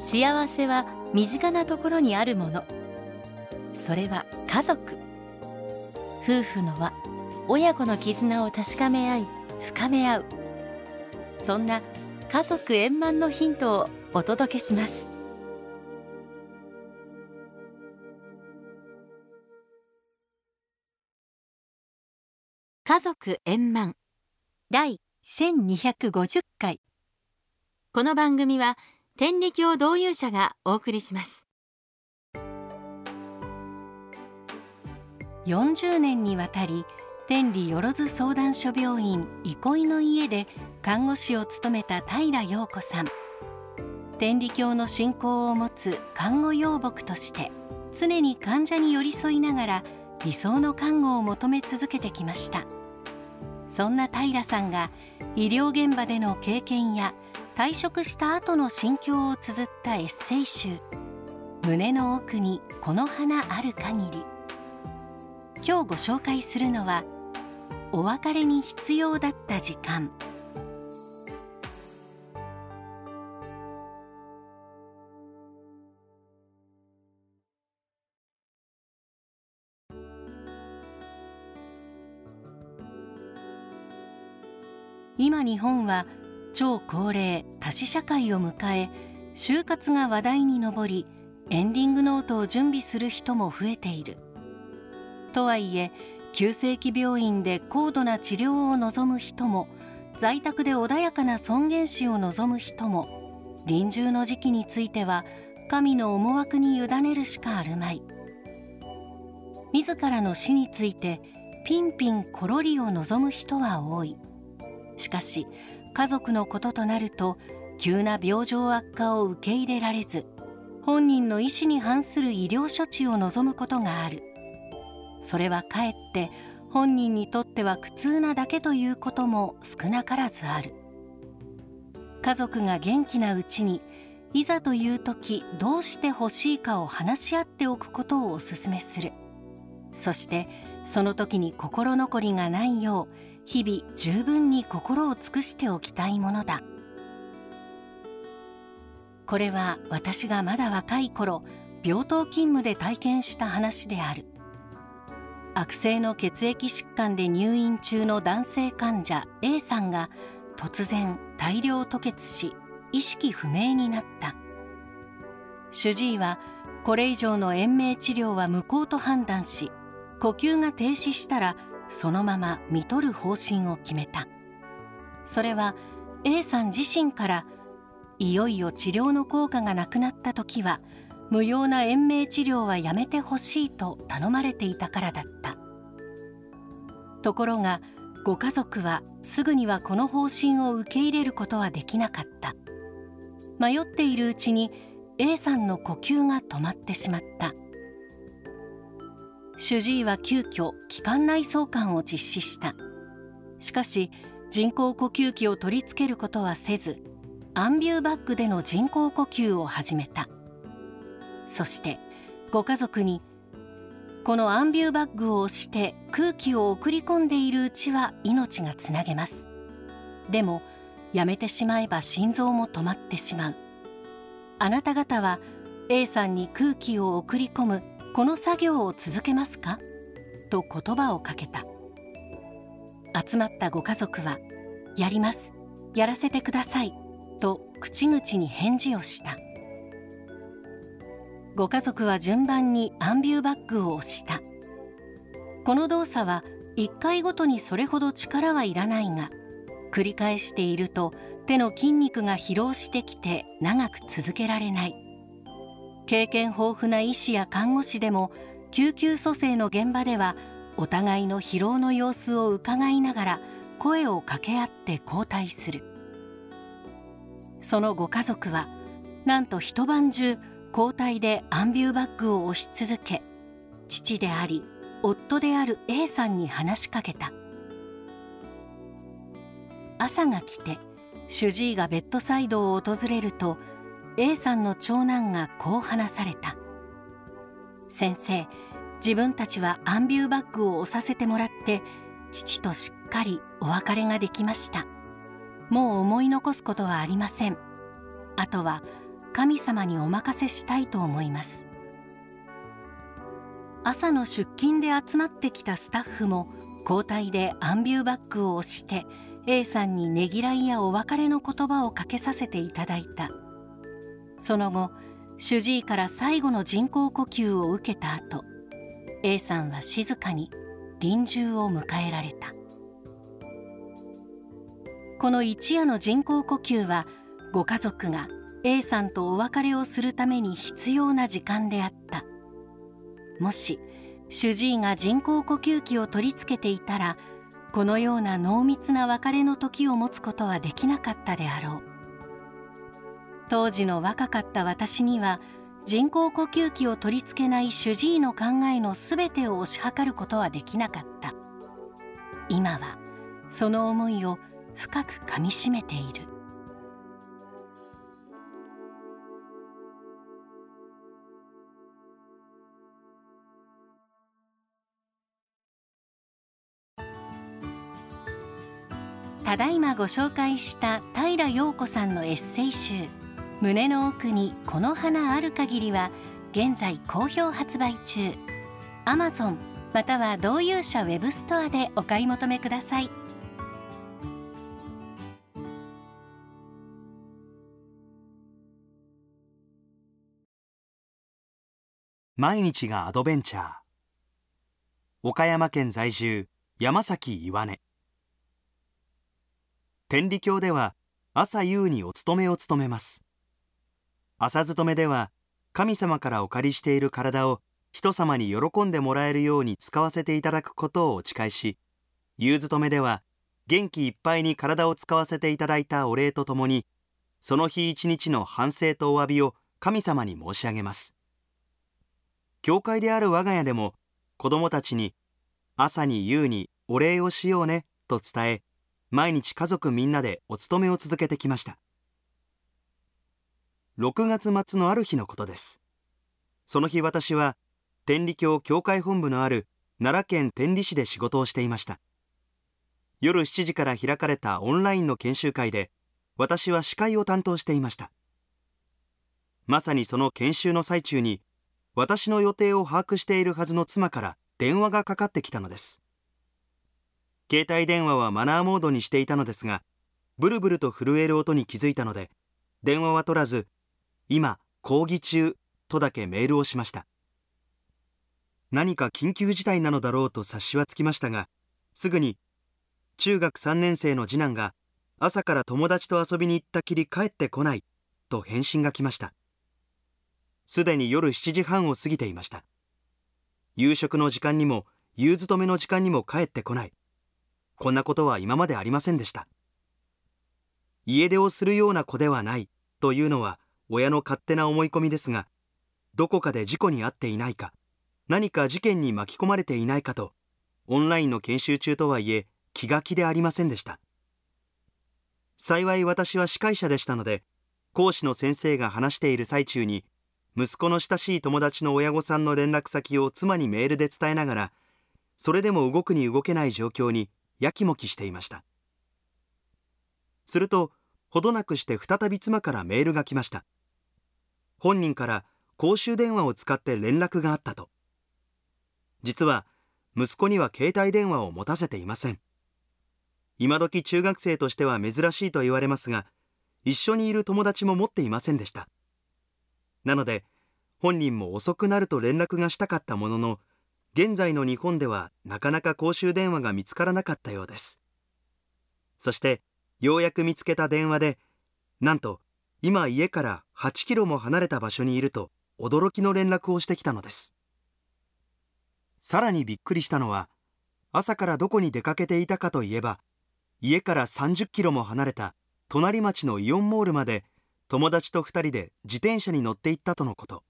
幸せは身近なところにあるもの。それは家族。夫婦の輪。親子の絆を確かめ合い深め合う。そんな家族円満のヒントをお届けします。家族円満。第1250回。この番組は天理教導入者がお送りします。40年にわたり天理よろず相談所病院憩いの家で看護師を務めた平陽子さん。天理教の信仰を持つ看護養牧として常に患者に寄り添いながら理想の看護を求め続けてきました。そんな平さんが医療現場での経験や退職した後の心境を綴ったエッセイ集「胸の奥にこの花ある限り」今日ご紹介するのは「お別れに必要だった時間」今日本は超高齢多子社会を迎え就活が話題に上りエンディングノートを準備する人も増えている。とはいえ急性期病院で高度な治療を望む人も在宅で穏やかな尊厳死を望む人も臨終の時期については神の思惑に委ねるしかあるまい。自らの死についてピンピンコロリを望む人は多い。しかし家族のこととなると急な病状悪化を受け入れられず本人の意思に反する医療処置を望むことがある。それはかえって本人にとっては苦痛なだけということも少なからずある。家族が元気なうちにいざという時どうしてほしいかを話し合っておくことをお勧めする。そしてその時に心残りがないよう日々十分に心を尽くしておきたいものだ。これは私がまだ若い頃病棟勤務で体験した話である。悪性の血液疾患で入院中の男性患者 A さんが突然大量吐血し意識不明になった。主治医はこれ以上の延命治療は無効と判断し呼吸が停止したらそのまま見とる方針を決めた。それは A さん自身からいよいよ治療の効果がなくなった時は無用な延命治療はやめてほしいと頼まれていたからだった。ところがご家族はすぐにはこの方針を受け入れることはできなかった。迷っているうちに A さんの呼吸が止まってしまった。主治医は急遽気管内相関を実施した。しかし人工呼吸器を取り付けることはせずアンビューバッグでの人工呼吸を始めた。そしてご家族にこのアンビューバッグを押して空気を送り込んでいるうちは命がつなげます。でもやめてしまえば心臓も止まってしまう。あなた方は A さんに空気を送り込むこの作業を続けますか？と言葉をかけた。集まったご家族は「やりますやらせてください」と口々に返事をした。ご家族は順番にアンビューバッグを押した。この動作は1回ごとにそれほど力はいらないが繰り返していると手の筋肉が疲労してきて長く続けられない。経験豊富な医師や看護師でも救急蘇生の現場ではお互いの疲労の様子を伺いながら声を掛け合って交代する。そのご家族はなんと一晩中交代でアンビューバッグを押し続け父であり夫である A さんに話しかけた。朝が来て主治医がベッドサイドを訪れると A さんの長男がこう話された。先生自分たちはアンビューバッグを押させてもらって父としっかりお別れができました。もう思い残すことはありません。あとは神様にお任せしたいと思います。朝の出勤で集まってきたスタッフも交代でアンビューバッグを押して A さんにねぎらいやお別れの言葉をかけさせていただいた。その後主治医から最後の人工呼吸を受けた後 A さんは静かに臨終を迎えられた。この一夜の人工呼吸はご家族が A さんとお別れをするために必要な時間であった。もし主治医が人工呼吸器を取り付けていたらこのような濃密な別れの時を持つことはできなかったであろう。当時の若かった私には人工呼吸器を取り付けない主治医の考えのすべてを推し量ることはできなかった。今はその思いを深くかみしめている。ただいまご紹介した平陽子さんのエッセイ集「胸の奥にこの花ある限り」は現在好評発売中。Amazon または同友者ウェブストアでお買い求めください。毎日がアドベンチャー。岡山県在住山崎岩根天理教では朝夕にお勤めを務めます。朝勤めでは神様からお借りしている体を人様に喜んでもらえるように使わせていただくことをお誓いし夕勤めでは元気いっぱいに体を使わせていただいたお礼とともにその日一日の反省とお詫びを神様に申し上げます。教会である我が家でも子供たちに朝に夕にお礼をしようねと伝え毎日家族みんなでお勤めを続けてきました。6月末のある日のことです。その日私は天理教教会本部のある奈良県天理市で仕事をしていました。夜7時から開かれたオンラインの研修会で私は司会を担当していました。まさにその研修の最中に私の予定を把握しているはずの妻から電話がかかってきたのです。携帯電話はマナーモードにしていたのですがブルブルと震える音に気づいたので電話は取らず今講義中とだけメールをしました。何か緊急事態なのだろうと察しはつきましたがすぐに中学3年生の次男が朝から友達と遊びに行ったきり帰ってこないと返信が来ました。すでに夜7時半を過ぎていました。夕食の時間にも夕勤めの時間にも帰ってこない。こんなことは今までありませんでした。家出をするような子ではないというのは親の勝手な思い込みですがどこかで事故に遭っていないか何か事件に巻き込まれていないかとオンラインの研修中とはいえ気が気でありませんでした。幸い私は司会者でしたので講師の先生が話している最中に息子の親しい友達の親御さんの連絡先を妻にメールで伝えながらそれでも動くに動けない状況にやきもきしていました。するとほどなくして再び妻からメールが来ました。本人から公衆電話を使って連絡があったと。実は息子には携帯電話を持たせていません。今時中学生としては珍しいと言われますが一緒にいる友達も持っていませんでした。なので本人も遅くなると連絡がしたかったものの現在の日本ではなかなか公衆電話が見つからなかったようです。そしてようやく見つけた電話でなんと今家から8キロも離れた場所にいると驚きの連絡をしてきたのです。さらにびっくりしたのは朝からどこに出かけていたかといえば家から30キロも離れた隣町のイオンモールまで友達と2人で自転車に乗って行ったとのこと。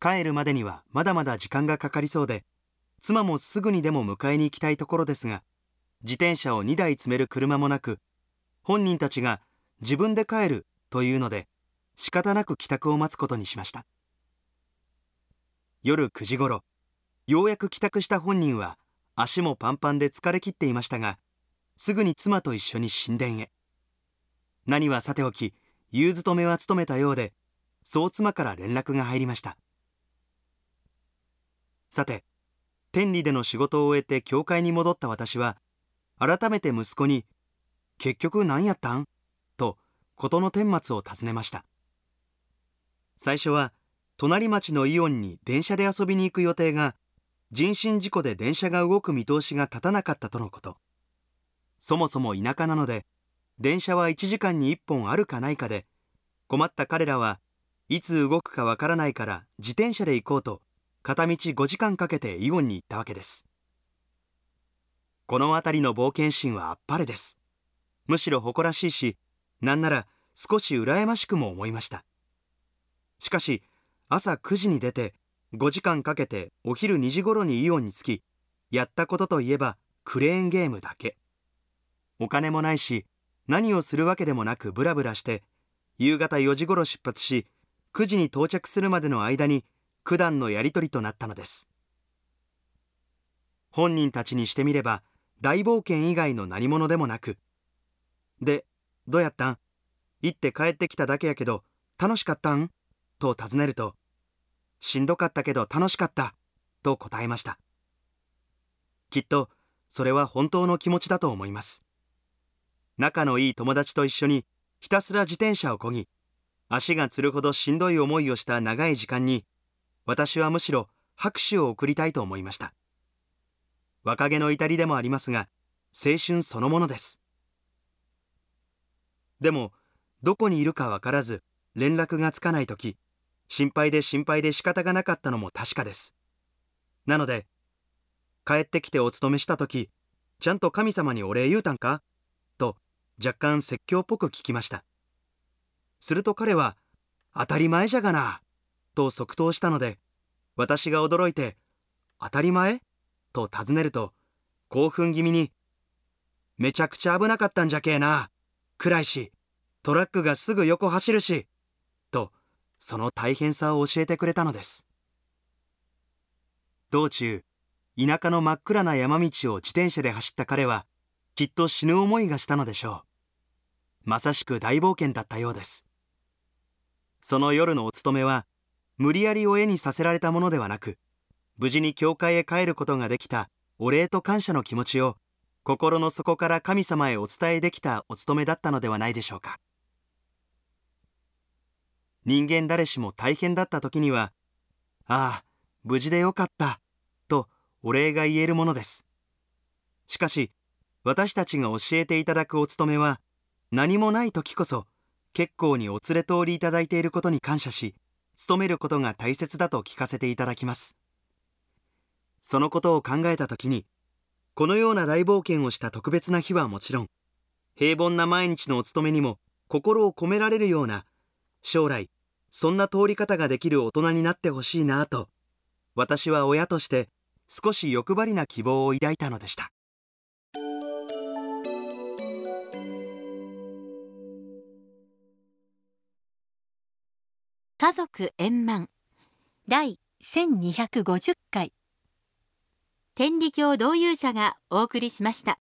帰るまでにはまだまだ時間がかかりそうで妻もすぐにでも迎えに行きたいところですが自転車を2台積める車もなく本人たちが自分で帰るというので仕方なく帰宅を待つことにしました。夜9時ごろようやく帰宅した本人は足もパンパンで疲れ切っていましたがすぐに妻と一緒に神殿へ。何はさておき夕勤めは務めたようでそう妻から連絡が入りました。さて天理での仕事を終えて教会に戻った私は改めて息子に「結局何やったん?」事の顛末を尋ねました。最初は隣町のイオンに電車で遊びに行く予定が人身事故で電車が動く見通しが立たなかったとのこと。そもそも田舎なので電車は1時間に1本あるかないかで困った彼らはいつ動くかわからないから自転車で行こうと片道5時間かけてイオンに行ったわけです。この辺りの冒険心はあっぱれです。むしろ誇らしいしなんなら少し羨ましくも思いました。しかし朝9時に出て5時間かけてお昼2時頃にイオンに着きやったことといえばクレーンゲームだけ。お金もないし何をするわけでもなくブラブラして夕方4時頃出発し9時に到着するまでの間に九段のやり取りとなったのです。本人たちにしてみれば大冒険以外の何者でもなく。でどうやったん？行って帰ってきただけやけど楽しかったん？と尋ねるとしんどかったけど楽しかった。と答えました。きっとそれは本当の気持ちだと思います。仲のいい友達と一緒にひたすら自転車をこぎ足がつるほどしんどい思いをした長い時間に私はむしろ拍手を送りたいと思いました。若気の至りでもありますが青春そのものです。でもどこにいるか分からず連絡がつかない時心配で心配で仕方がなかったのも確かです。なので帰ってきてお勤めした時ちゃんと神様にお礼言うたんか？と若干説教っぽく聞きました。すると彼は当たり前じゃがなと即答したので私が驚いて当たり前？と尋ねると興奮気味にめちゃくちゃ危なかったんじゃけえな暗いしトラックがすぐ横走るしとその大変さを教えてくれたのです。道中田舎の真っ暗な山道を自転車で走った彼はきっと死ぬ思いがしたのでしょう。まさしく大冒険だったようです。その夜のお勤めは無理やり親にさせられたものではなく無事に教会へ帰ることができたお礼と感謝の気持ちを心の底から神様へお伝えできたお勤めだったのではないでしょうか。人間誰しも大変だった時にはああ無事でよかったとお礼が言えるものです。しかし私たちが教えていただくお勤めは何もない時こそ結構にお連れ通りいただいていることに感謝し努めることが大切だと聞かせていただきます。そのことを考えた時にこのような大冒険をした特別な日はもちろん平凡な毎日のお勤めにも心を込められるような将来そんな通り方ができる大人になってほしいなと私は親として少し欲張りな希望を抱いたのでした。家族円満。第1250回。天理教導遊者がお送りしました。